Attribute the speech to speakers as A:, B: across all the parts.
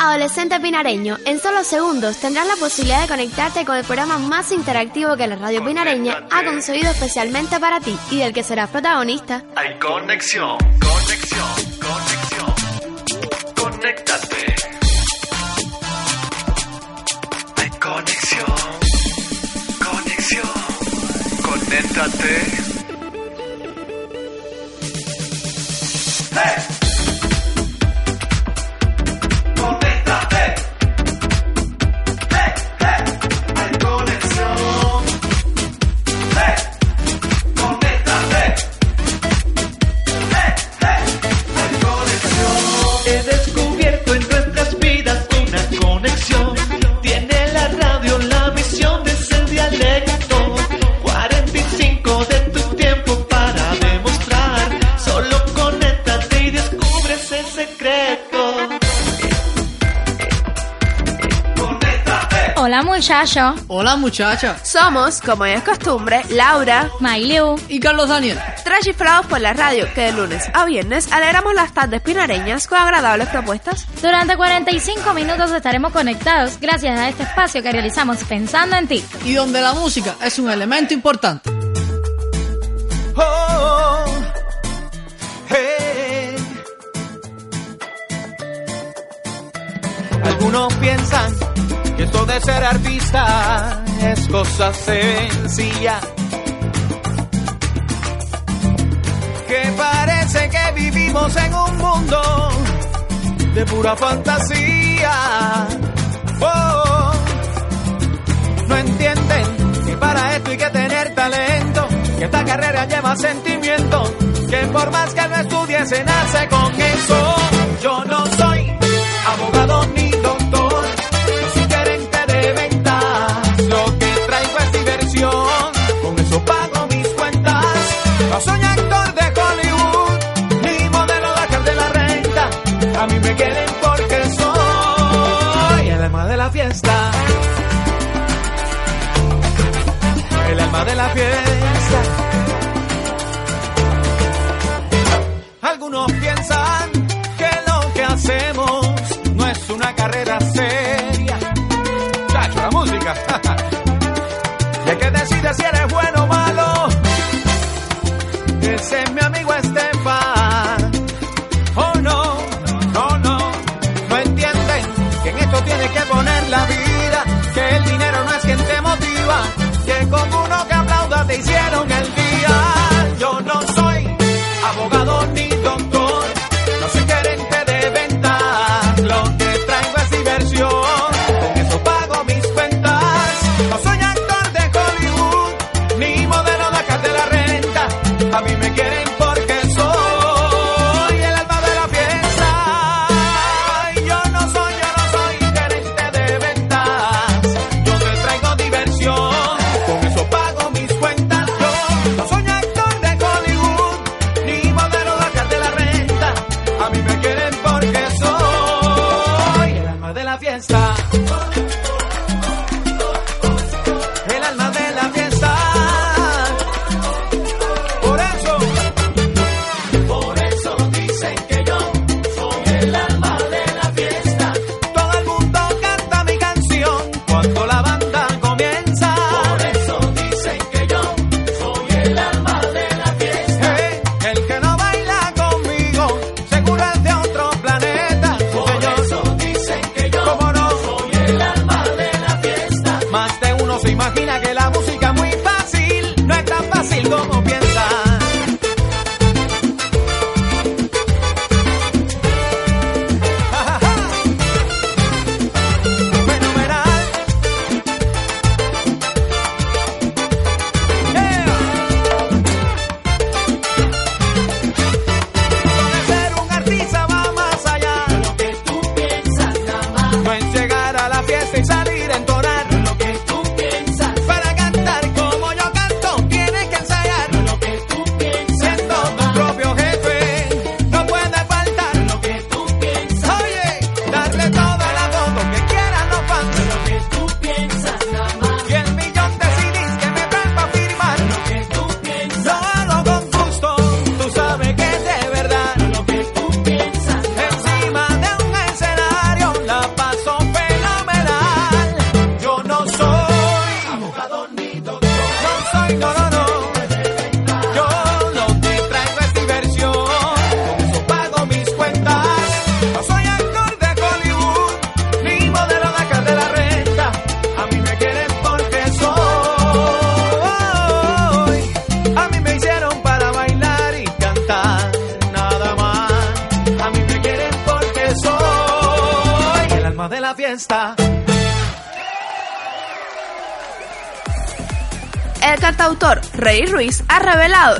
A: Adolescente Pinareño, en solo segundos tendrás la posibilidad de conectarte con el programa más interactivo que la radio pinareña ha concebido especialmente para ti y del que serás protagonista.
B: Hay conexión, conexión, conexión. Conéctate. Hay conexión, conexión. Conéctate.
C: muchacho.
D: Hola muchacha.
E: Somos, como es costumbre, Laura,
C: Mailu
D: y Carlos Daniel.
E: Tres chiflados por la radio que de lunes a viernes alegramos las tardes pinareñas con agradables propuestas.
C: Durante 45 minutos estaremos conectados gracias a este espacio que realizamos pensando en ti.
D: Y donde la música es un elemento importante.
B: Oh, oh, Algunos piensan que esto de ser artista es cosa sencilla. Que parece que vivimos en un mundo de pura fantasía. Oh, no entienden que para esto hay que tener talento, que esta carrera lleva sentimiento, que por más que no estudies se nace con eso. Yo no soy de la piel.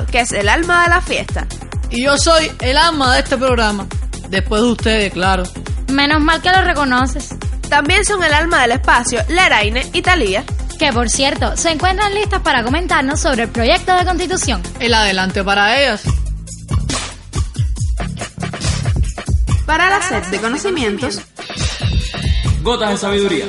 B: Que es el alma de la fiesta. Y yo soy el alma de
F: este programa. Después de ustedes, claro.
C: Menos mal que lo reconoces.
E: También son el alma del espacio Leraine y Talía.
C: Que por cierto, se encuentran listas para comentarnos sobre el proyecto de constitución.
F: El adelante para ellas.
E: Para la sed de conocimientos,
G: Gotas de sabiduría.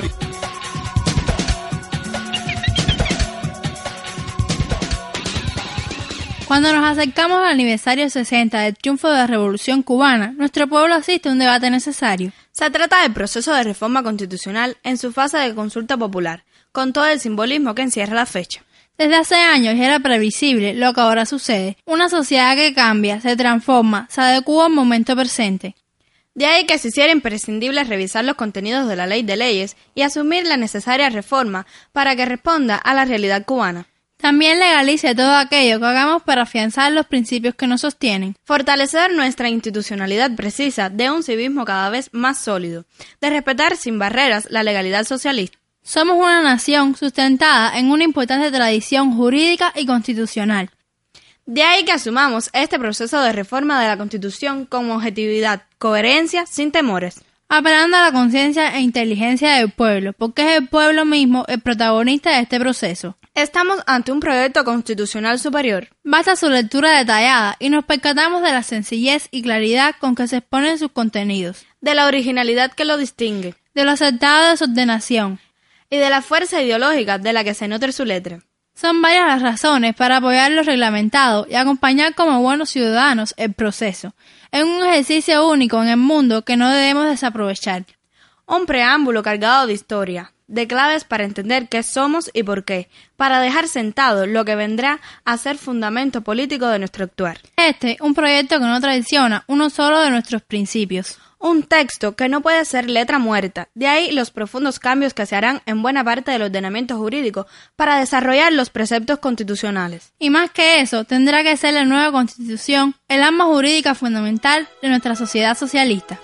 H: Cuando nos acercamos al aniversario 60 del triunfo de la Revolución cubana, nuestro pueblo asiste a un debate necesario.
I: Se trata del proceso de reforma constitucional en su fase de consulta popular, con todo el simbolismo que encierra la fecha.
H: Desde hace años ya era previsible lo que ahora sucede. Una sociedad que cambia, se transforma, se adecua al momento presente.
I: De ahí que se hiciera imprescindible revisar los contenidos de la ley de leyes y asumir la necesaria reforma para que responda a la realidad cubana.
H: También legalice todo aquello que hagamos para afianzar los principios que nos sostienen.
I: Fortalecer nuestra institucionalidad precisa de un civismo cada vez más sólido, de respetar sin barreras la legalidad socialista.
H: Somos una nación sustentada en una importante tradición jurídica y constitucional.
I: De ahí que asumamos este proceso de reforma de la Constitución con objetividad, coherencia, sin temores.
H: Apelando a la conciencia e inteligencia del pueblo, porque es el pueblo mismo el protagonista de este proceso.
I: Estamos ante un proyecto constitucional superior.
H: Basta su lectura detallada y nos percatamos de la sencillez y claridad con que se exponen sus contenidos,
I: de la originalidad que lo distingue,
H: de lo acertado de su ordenación
I: y de la fuerza ideológica de la que se nutre su letra.
H: Son varias las razones para apoyar lo reglamentado y acompañar como buenos ciudadanos el proceso. Es un ejercicio único en el mundo que no debemos desaprovechar.
I: Un preámbulo cargado de historia, de claves para entender qué somos y por qué, para dejar sentado lo que vendrá a ser fundamento político de nuestro actuar.
H: Este, un proyecto que no traiciona uno solo de nuestros principios.
I: Un texto que no puede ser letra muerta, de ahí los profundos cambios que se harán en buena parte del ordenamiento jurídico para desarrollar los preceptos constitucionales.
H: Y más que eso, tendrá que ser la nueva constitución el arma jurídica fundamental de nuestra sociedad socialista.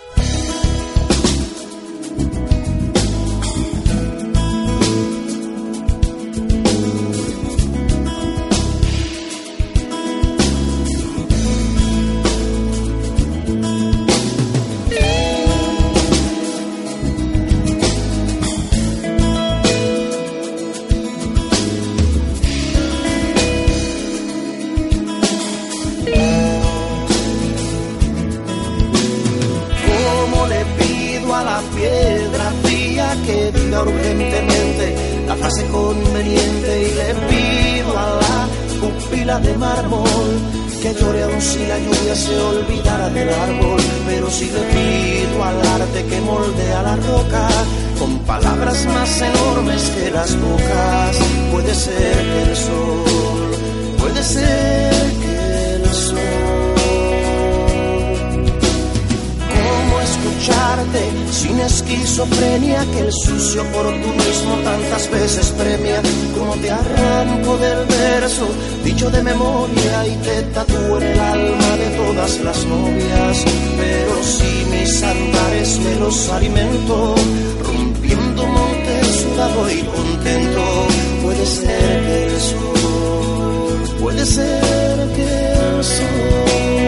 J: Se olvidara del árbol, pero si le pido al arte que moldea la roca con palabras más enormes que las bocas, puede ser que el sol, puede ser que escucharte. Sin esquizofrenia que el sucio oportunismo tantas veces premia. Como te arranco del verso dicho de memoria y te tatúo en el alma de todas las novias. Pero si mis andares me los alimento rompiendo montes sudado y contento puede ser que el sol puede ser que el sol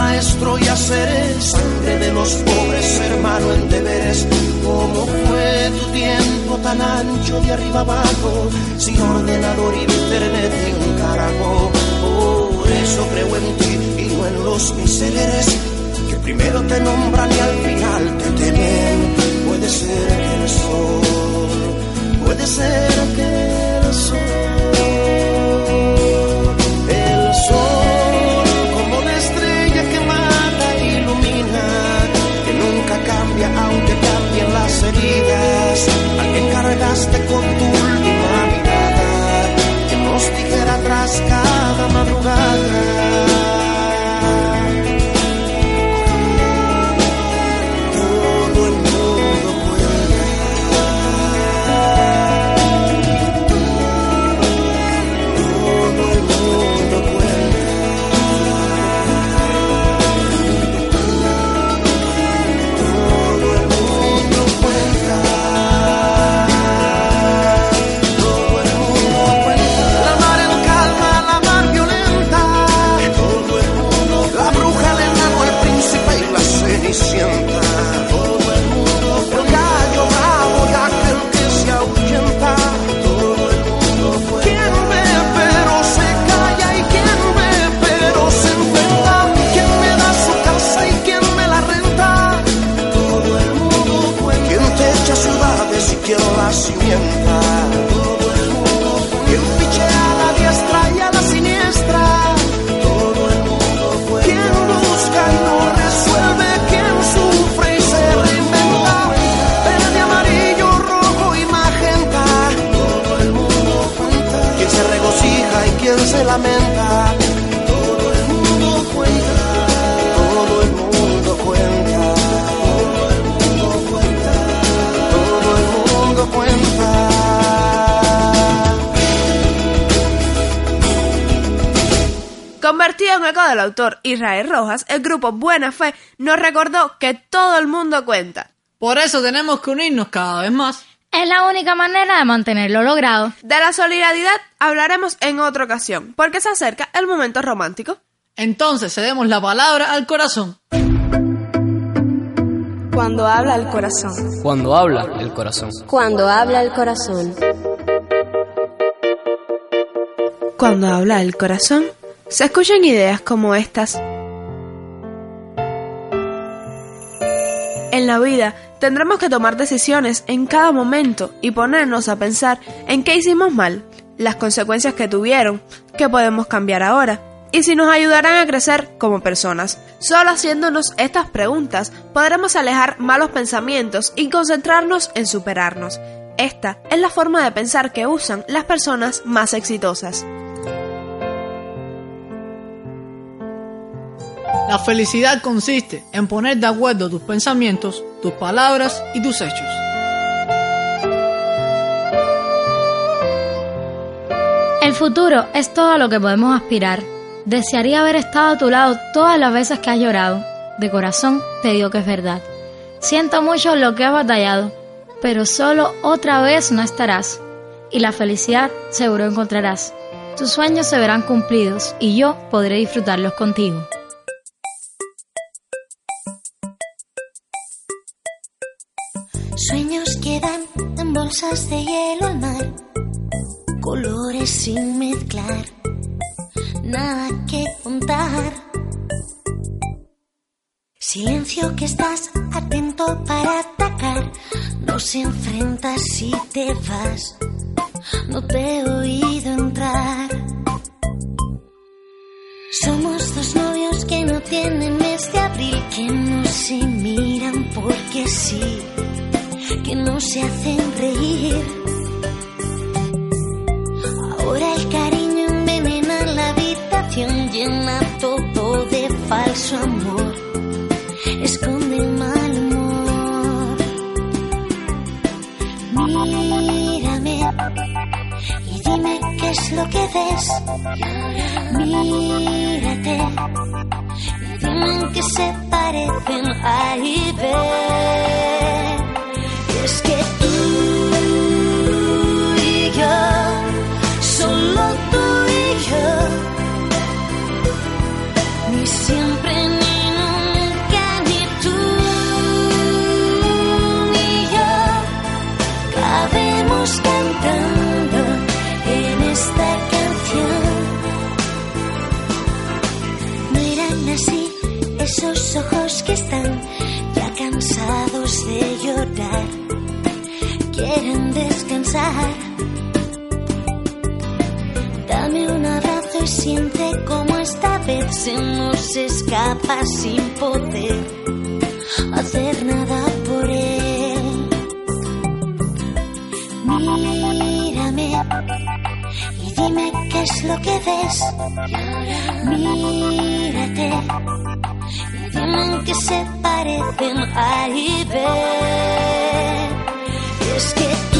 J: Maestro, y hacer sangre de los pobres, hermano, en deberes? ¿Cómo fue tu tiempo tan ancho de arriba abajo, sin ordenador, internet y un carajo? Por eso creo en ti y no en los misereres, que primero te nombran y al final te temen. Puede ser que el sol, puede ser lamenta. Todo el mundo cuenta, todo el mundo cuenta, todo el mundo cuenta, todo el mundo cuenta.
E: Convertido en eco del autor Israel Rojas, el grupo Buena Fe nos recordó que todo el mundo cuenta.
F: Por eso tenemos que unirnos cada vez más.
C: Es la única manera de mantenerlo logrado.
E: De la solidaridad hablaremos en otra ocasión, porque se acerca el momento romántico.
F: Entonces cedemos la palabra al corazón.
K: Cuando habla el corazón.
L: Cuando habla el corazón.
M: Cuando habla el corazón.
E: Cuando habla el corazón, se escuchan ideas como estas. En la vida tendremos que tomar decisiones en cada momento y ponernos a pensar en qué hicimos mal, las consecuencias que tuvieron, qué podemos cambiar ahora y si nos ayudarán a crecer como personas. Solo haciéndonos estas preguntas podremos alejar malos pensamientos y concentrarnos en superarnos. Esta es la forma de pensar que usan las personas más exitosas.
F: La felicidad consiste en poner de acuerdo tus pensamientos, tus palabras y tus hechos.
C: El futuro es todo lo que podemos aspirar. Desearía haber estado a tu lado todas las veces que has llorado. De corazón te digo que es verdad. Siento mucho lo que has batallado, pero solo otra vez no estarás. Y la felicidad seguro encontrarás. Tus sueños se verán cumplidos y yo podré disfrutarlos contigo.
M: De hielo al mar, colores sin mezclar, nada que contar. Silencio que estás atento para atacar, nos enfrentas si te vas, no te he oído entrar. Somos dos novios que no tienen mes de abril, que no se miran porque sí que no se hacen reír. Ahora el cariño envenena la habitación, llena todo de falso amor, esconde el mal humor. Mírame y dime qué es lo que ves. Mírate y dime en qué se parecen. Ahí ves es que tú y yo, solo tú y yo, ni siempre ni nunca, ni tú ni yo, cabemos cantando en esta canción. No así esos ojos que están ya cansados de llorar Dame un abrazo y siente como esta vez se nos escapa sin poder hacer nada por él. Mírame y dime qué es lo que ves. Mírate y dime qué se parecen. Ahí ves es que tú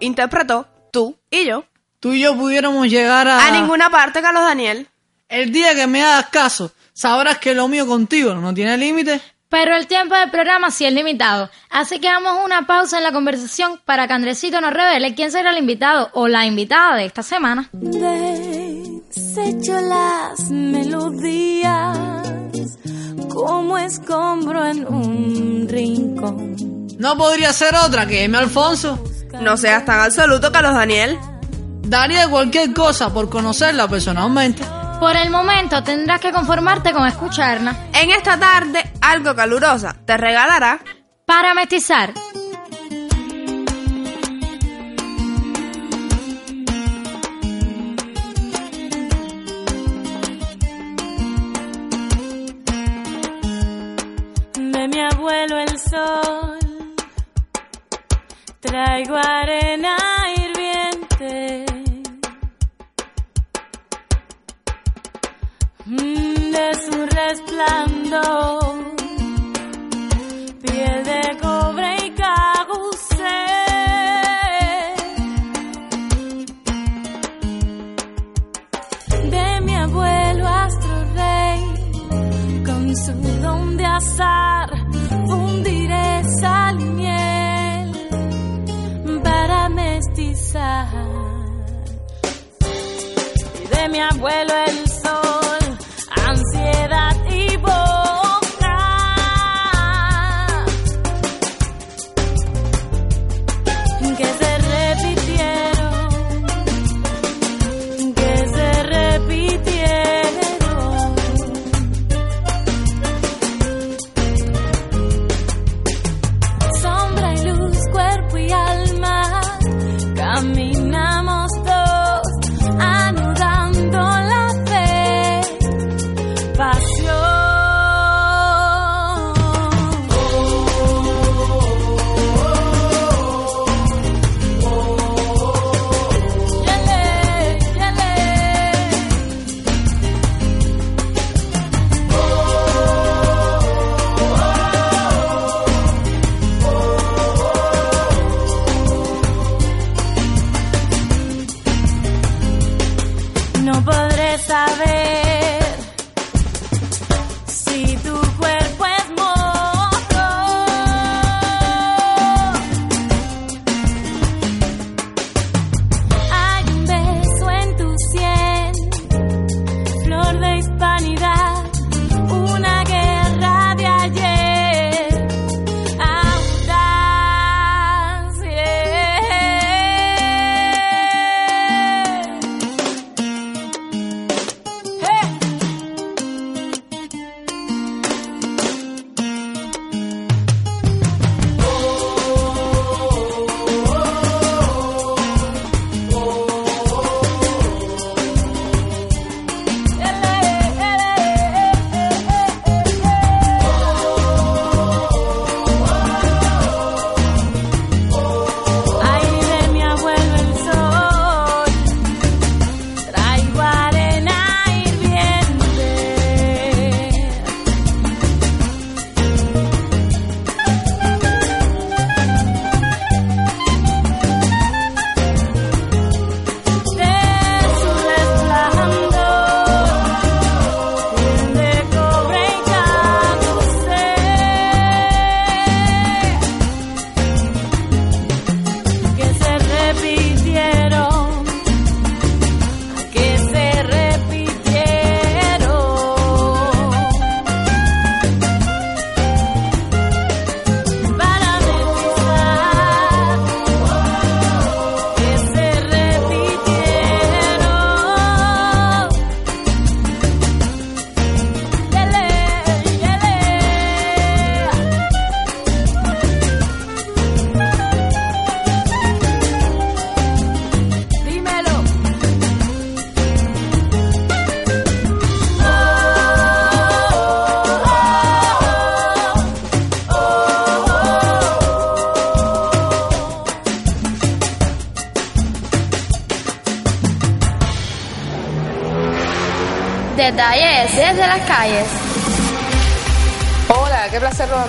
E: interpretó Tú y yo.
D: Tú y yo pudiéramos llegar a...
E: A ninguna parte, Carlos Daniel.
D: El día que me hagas caso, sabrás que lo mío contigo no tiene límite.
C: Pero el tiempo del programa sí es limitado, así que damos una pausa en la conversación para que Andresito nos revele quién será el invitado o la invitada de esta semana.
N: Desecho las melodías como escombro en un rincón.
D: No podría ser otra que M. Alfonso.
E: No seas tan absoluto, Carlos Daniel.
D: Daría cualquier cosa por conocerla personalmente.
C: Por el momento tendrás que conformarte con escucharla.
E: En esta tarde, algo calurosa te regalará
C: Para mestizar.
N: De mi abuelo el sol traigo arena hirviente. Mm, De su resplandor, mi abuelo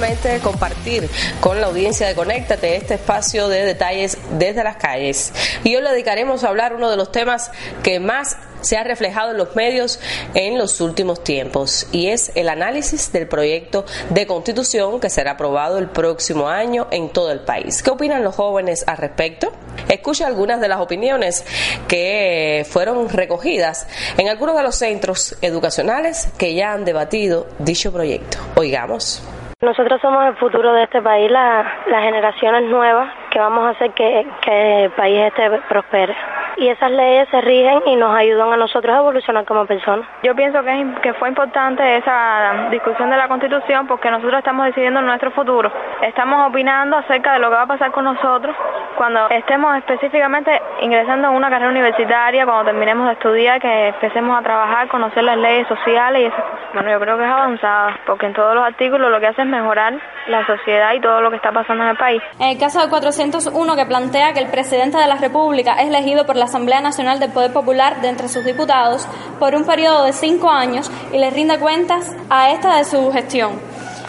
O: nuevamente compartir con la audiencia de Conéctate este espacio de detalles desde las calles. Y hoy le dedicaremos a hablar uno de los temas que más se ha reflejado en los medios en los últimos tiempos y es el análisis del proyecto de constitución que será aprobado el próximo año en todo el país. ¿Qué opinan los jóvenes al respecto? Escucha algunas de las opiniones que fueron recogidas en algunos de los centros educacionales que ya han debatido dicho proyecto. Oigamos.
P: Nosotros somos el futuro de este país, la- las generaciones nuevas que vamos a hacer que, que el país este prospere. Y esas leyes se rigen y nos ayudan a nosotros a evolucionar como personas.
Q: Yo pienso que, que fue importante esa discusión de la Constitución porque nosotros estamos decidiendo nuestro futuro. Estamos opinando acerca de lo que va a pasar con nosotros cuando estemos específicamente ingresando a una carrera universitaria, cuando terminemos de estudiar, que empecemos a trabajar, conocer las leyes sociales y esas. Bueno, yo creo que es avanzada, porque en todos los artículos lo que hace es mejorar la sociedad y todo lo que está pasando en el país.
R: En el caso de 400 201 que plantea que el presidente de la República es elegido por la Asamblea Nacional del Poder Popular de entre sus diputados por un periodo de cinco años y les rinde cuentas a esta de su gestión.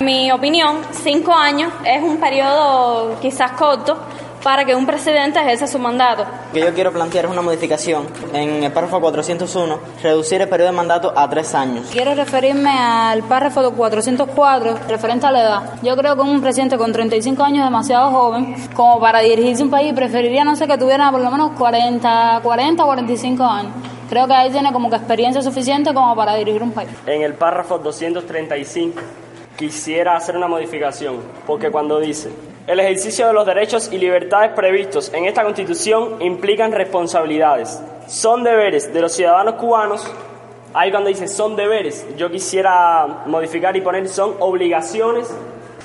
R: En mi opinión, cinco años es un periodo quizás corto para que un presidente ejerza su mandato.
S: Lo que yo quiero plantear es una modificación en el párrafo 401, reducir el periodo de mandato a tres años.
T: Quiero referirme al párrafo 404 referente a la edad. Yo creo que un presidente con 35 años es demasiado joven como para dirigirse un país. Preferiría, no sé, que tuviera por lo menos 40, 40 o 45 años. Creo que ahí tiene como que experiencia suficiente como para dirigir un país.
U: En el párrafo 235 quisiera hacer una modificación, porque cuando dice, el ejercicio de los derechos y libertades previstos en esta Constitución implican responsabilidades, son deberes de los ciudadanos cubanos, ahí cuando dice son deberes, yo quisiera modificar y poner son obligaciones,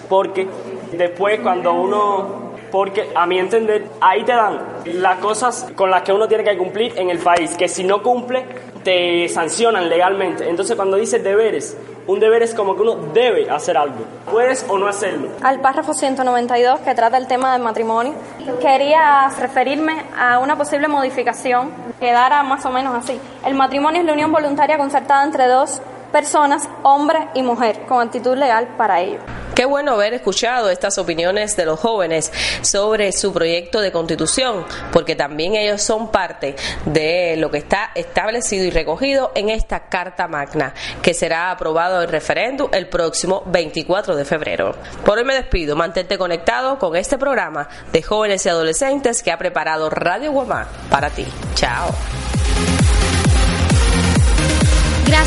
U: porque después cuando uno porque a mi entender ahí te dan las cosas con las que uno tiene que cumplir en el país, que si no cumple te sancionan legalmente. Entonces cuando dice deberes, un deber es como que uno debe hacer algo, puedes o no hacerlo.
R: Al párrafo 192 que trata el tema del matrimonio, quería referirme a una posible modificación que dará más o menos así. El matrimonio es la unión voluntaria concertada entre dos personas, hombre y mujer, con actitud legal para ello.
O: Qué bueno haber escuchado estas opiniones de los jóvenes sobre su proyecto de constitución, porque también ellos son parte de lo que está establecido y recogido en esta Carta Magna, que será aprobado en referéndum el próximo 24 de febrero. Por hoy me despido, mantente conectado con este programa de jóvenes y adolescentes que ha preparado Radio Guamá para ti. Chao.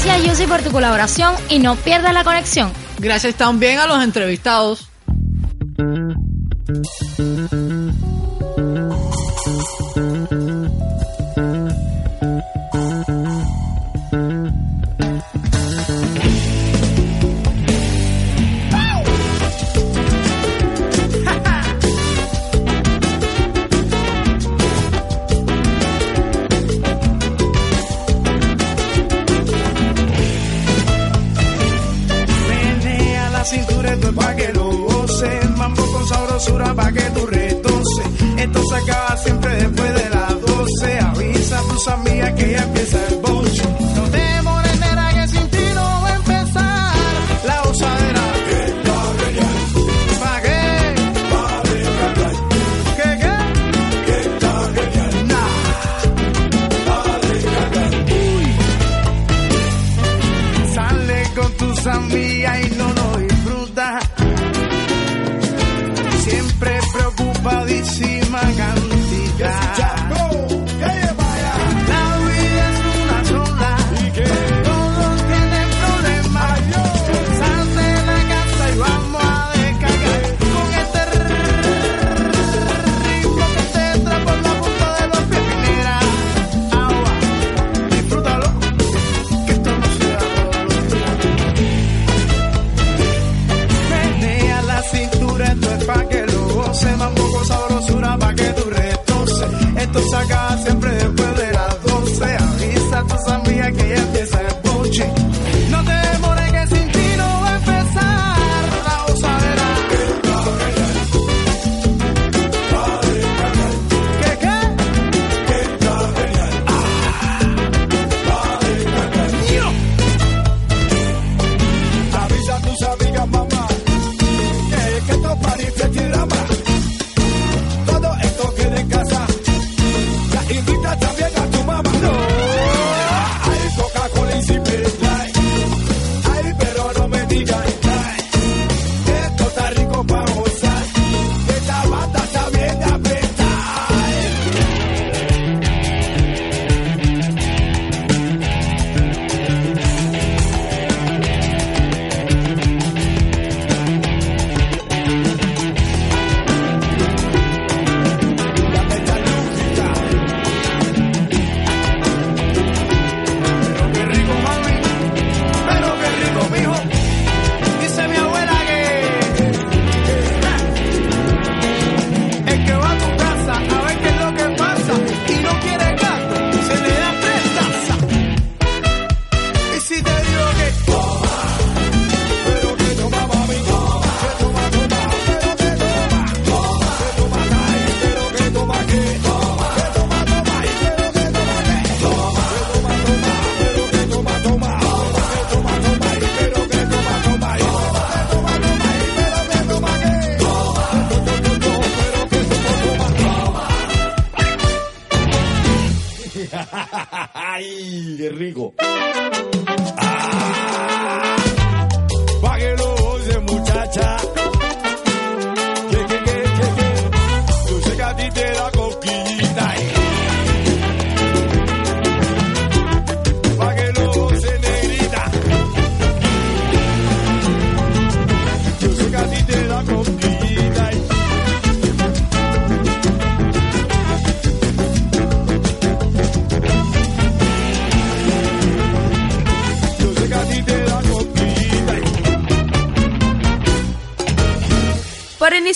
C: Gracias Yusi por tu colaboración y no pierdas la conexión.
D: Gracias también a los entrevistados.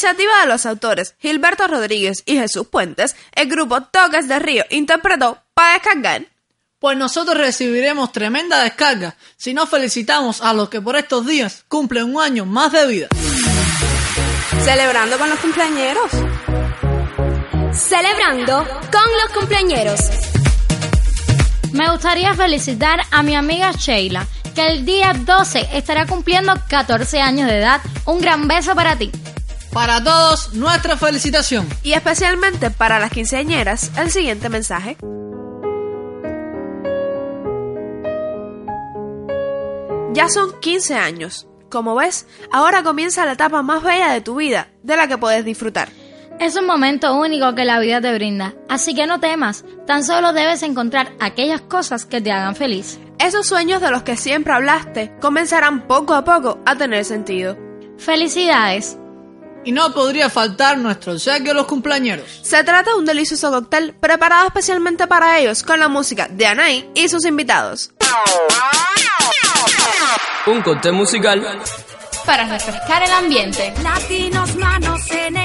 E: Iniciativa de los autores Gilberto Rodríguez y Jesús Puentes, el grupo Toques de Río interpretó para descargar.
F: Pues nosotros recibiremos tremenda descarga si nos felicitamos a los que por estos días cumplen un año más de vida.
E: Celebrando con los cumpleañeros.
K: Celebrando con los cumpleañeros.
C: Me gustaría felicitar a mi amiga Sheila, que el día 12 estará cumpliendo 14 años de edad. Un gran beso para ti.
F: Para todos, nuestra felicitación.
E: Y especialmente para las quinceañeras, el siguiente mensaje. Ya son 15 años. Como ves, ahora comienza la etapa más bella de tu vida, de la que puedes disfrutar.
C: Es un momento único que la vida te brinda, así que no temas, tan solo debes encontrar aquellas cosas que te hagan feliz.
E: Esos sueños de los que siempre hablaste comenzarán poco a poco a tener sentido.
C: Felicidades.
F: Y no podría faltar nuestro obsequio a los cumpleañeros.
E: Se trata de un delicioso cóctel preparado especialmente para ellos con la música de Anaí y sus invitados.
G: Un cóctel musical
K: Para refrescar el ambiente.
V: Latinos manos en el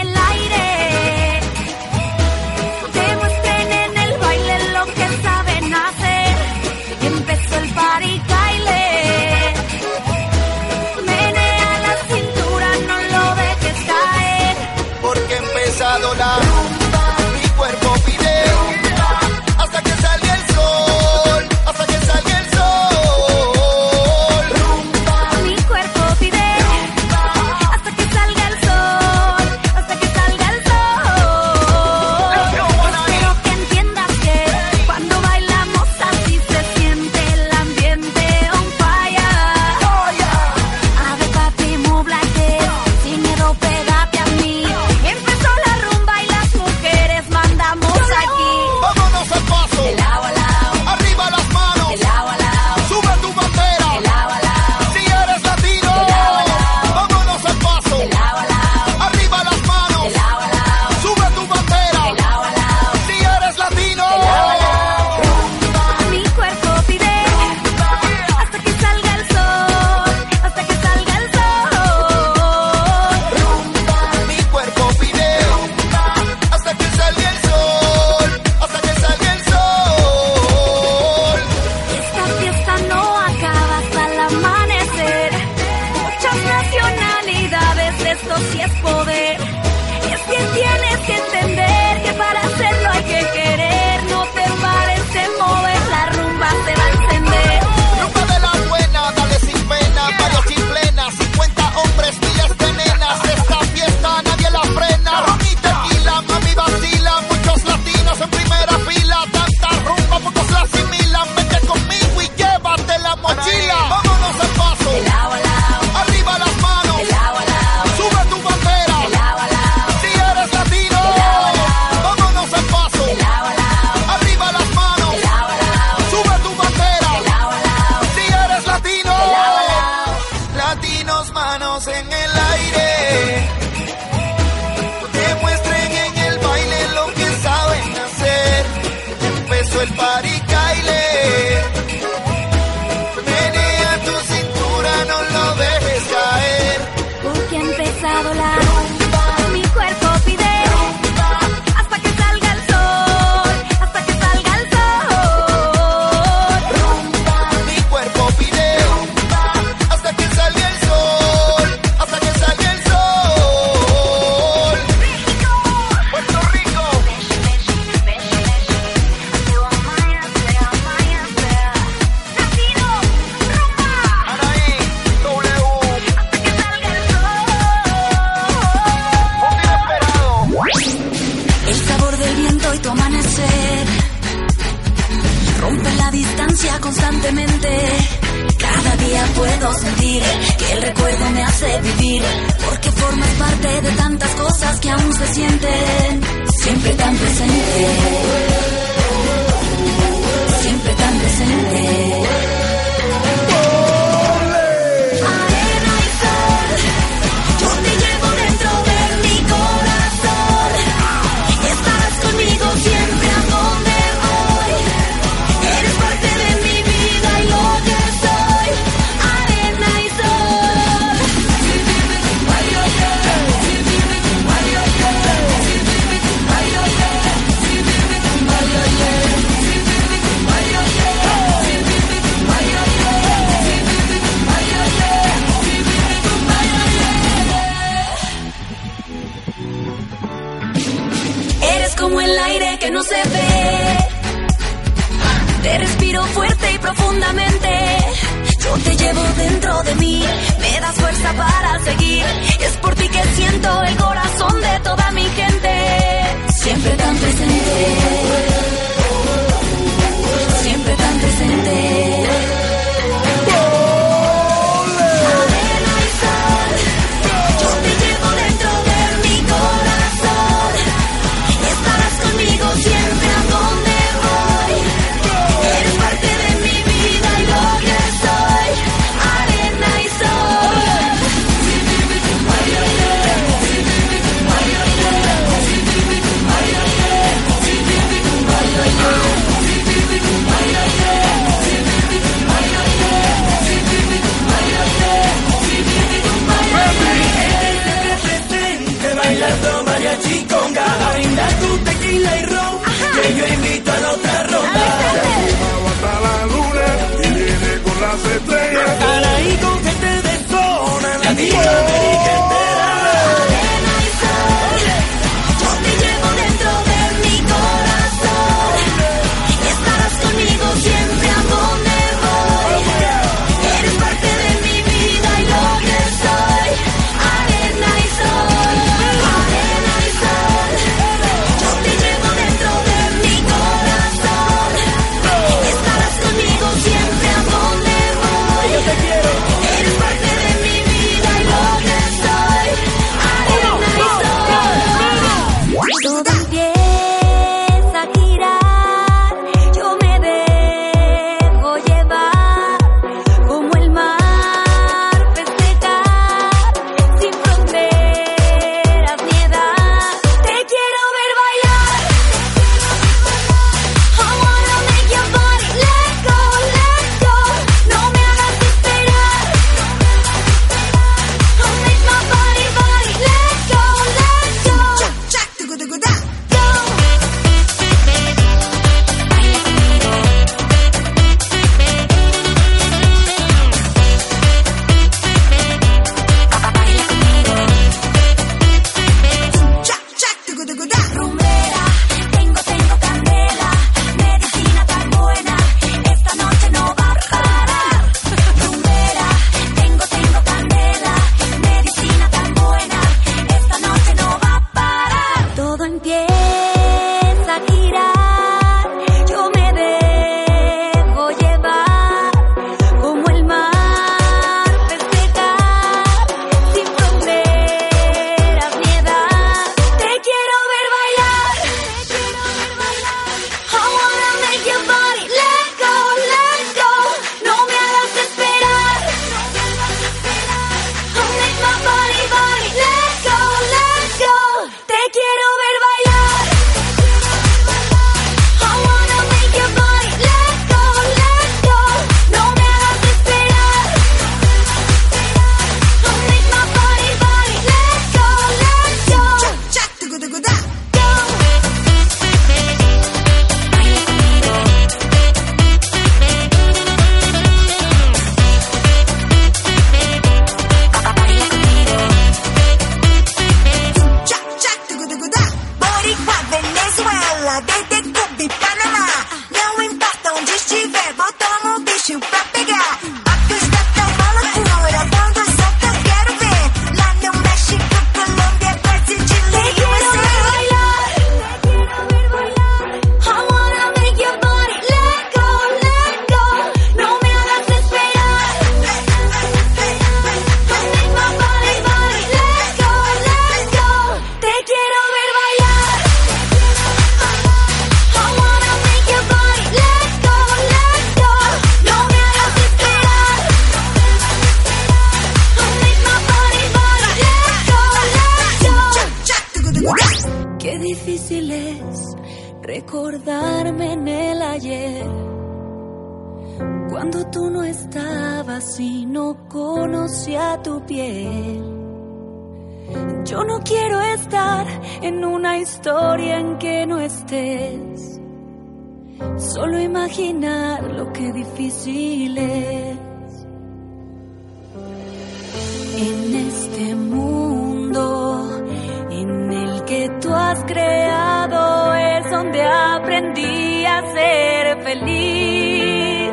N: ser feliz.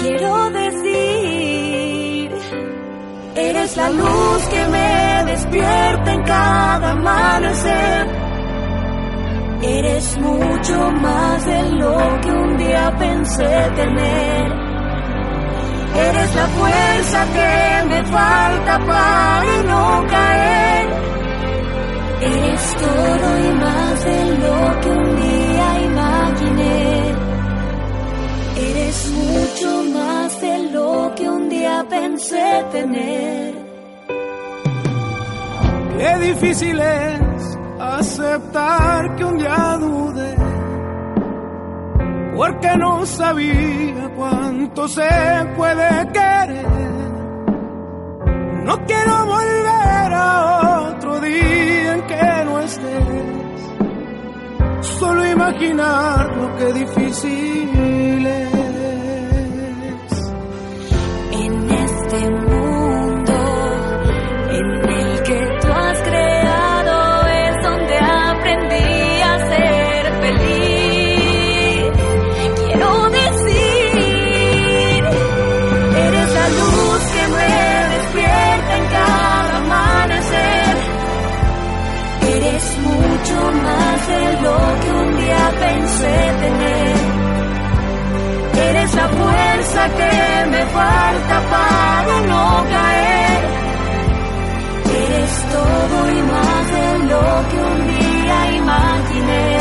N: Quiero decir, eres la luz que me despierta en cada amanecer. Eres mucho más de lo que un día pensé tener. Eres la fuerza que me falta para no caer. Eres todo y más de lo que un día mucho más de lo que un día pensé tener.
W: Qué difícil es aceptar que un día dudé, porque no sabía cuánto se puede querer. No quiero volver a otro día en que no estés, solo imaginar lo que difícil es.
N: Me falta para no caer. Eres todo y más de lo que un día imaginé.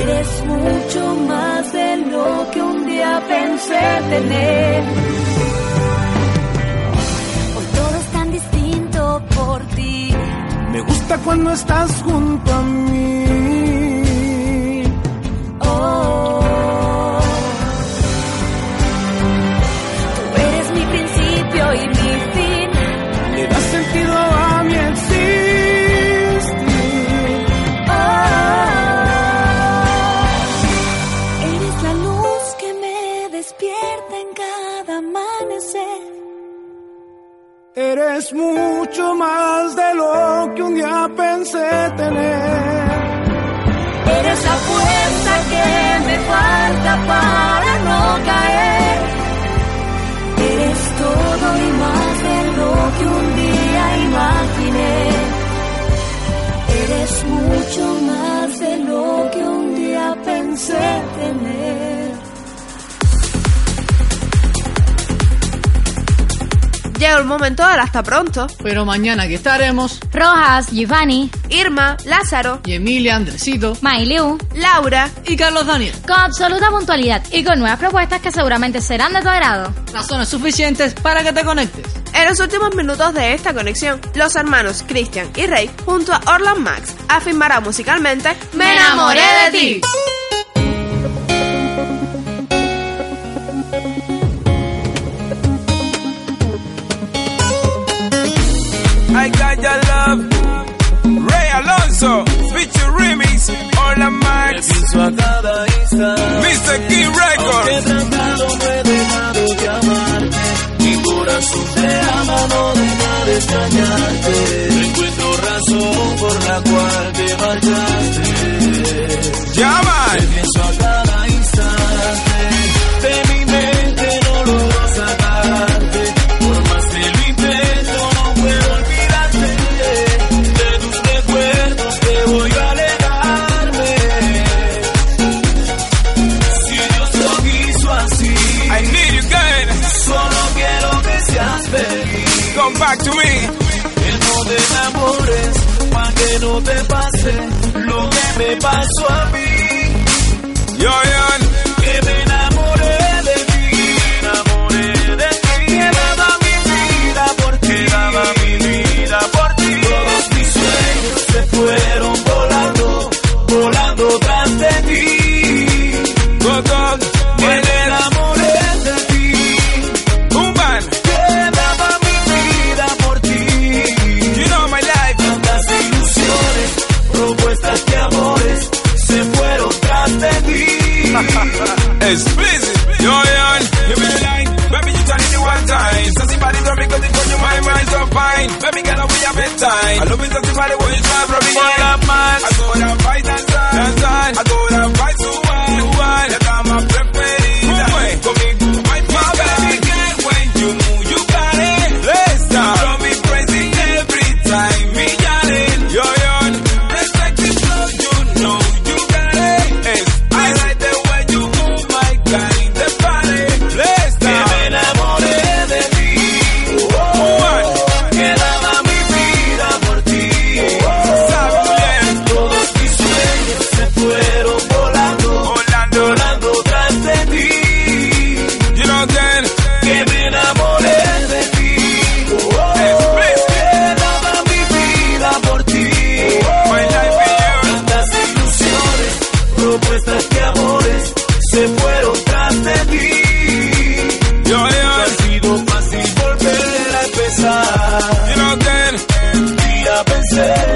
N: Eres mucho más de lo que un día pensé tener. Hoy todo es tan distinto por ti.
W: Me gusta cuando estás junto a mí.
N: Eres
W: mucho más de lo que un día pensé tener.
N: Eres la fuerza que me falta para no caer. Eres todo y más de lo que un día imaginé. Eres mucho más de lo que un día pensé tener.
E: Llegó el momento del hasta pronto.
D: Pero mañana aquí estaremos.
C: Rojas, Giovanni,
E: Irma, Lázaro,
D: Y Emilia, Andresito.
C: Mailiu,
E: Laura.
D: Y Carlos Daniel.
C: con absoluta puntualidad y con nuevas propuestas que seguramente serán de tu agrado.
D: Razones suficientes para que te conectes.
E: En los últimos minutos de esta conexión, los hermanos Christian y Rey, junto a Orlan Max, afirmarán musicalmente
C: Me enamoré de ti.
X: Alonso, feature remix, Hola Max. Mr. Key Records.
Y: tratado no he dejado de amarte. Mi corazón te ama, no deja de extrañarte. No encuentro razón por la cual te marchaste.
X: Llaman.
Y: Te pienso a cada no te pase lo que me pasó a mí. detrás de ti.
Z: Yo, yo.
X: Ha sido fácil volver a empezar.
Z: Y no te...
X: Un día pensé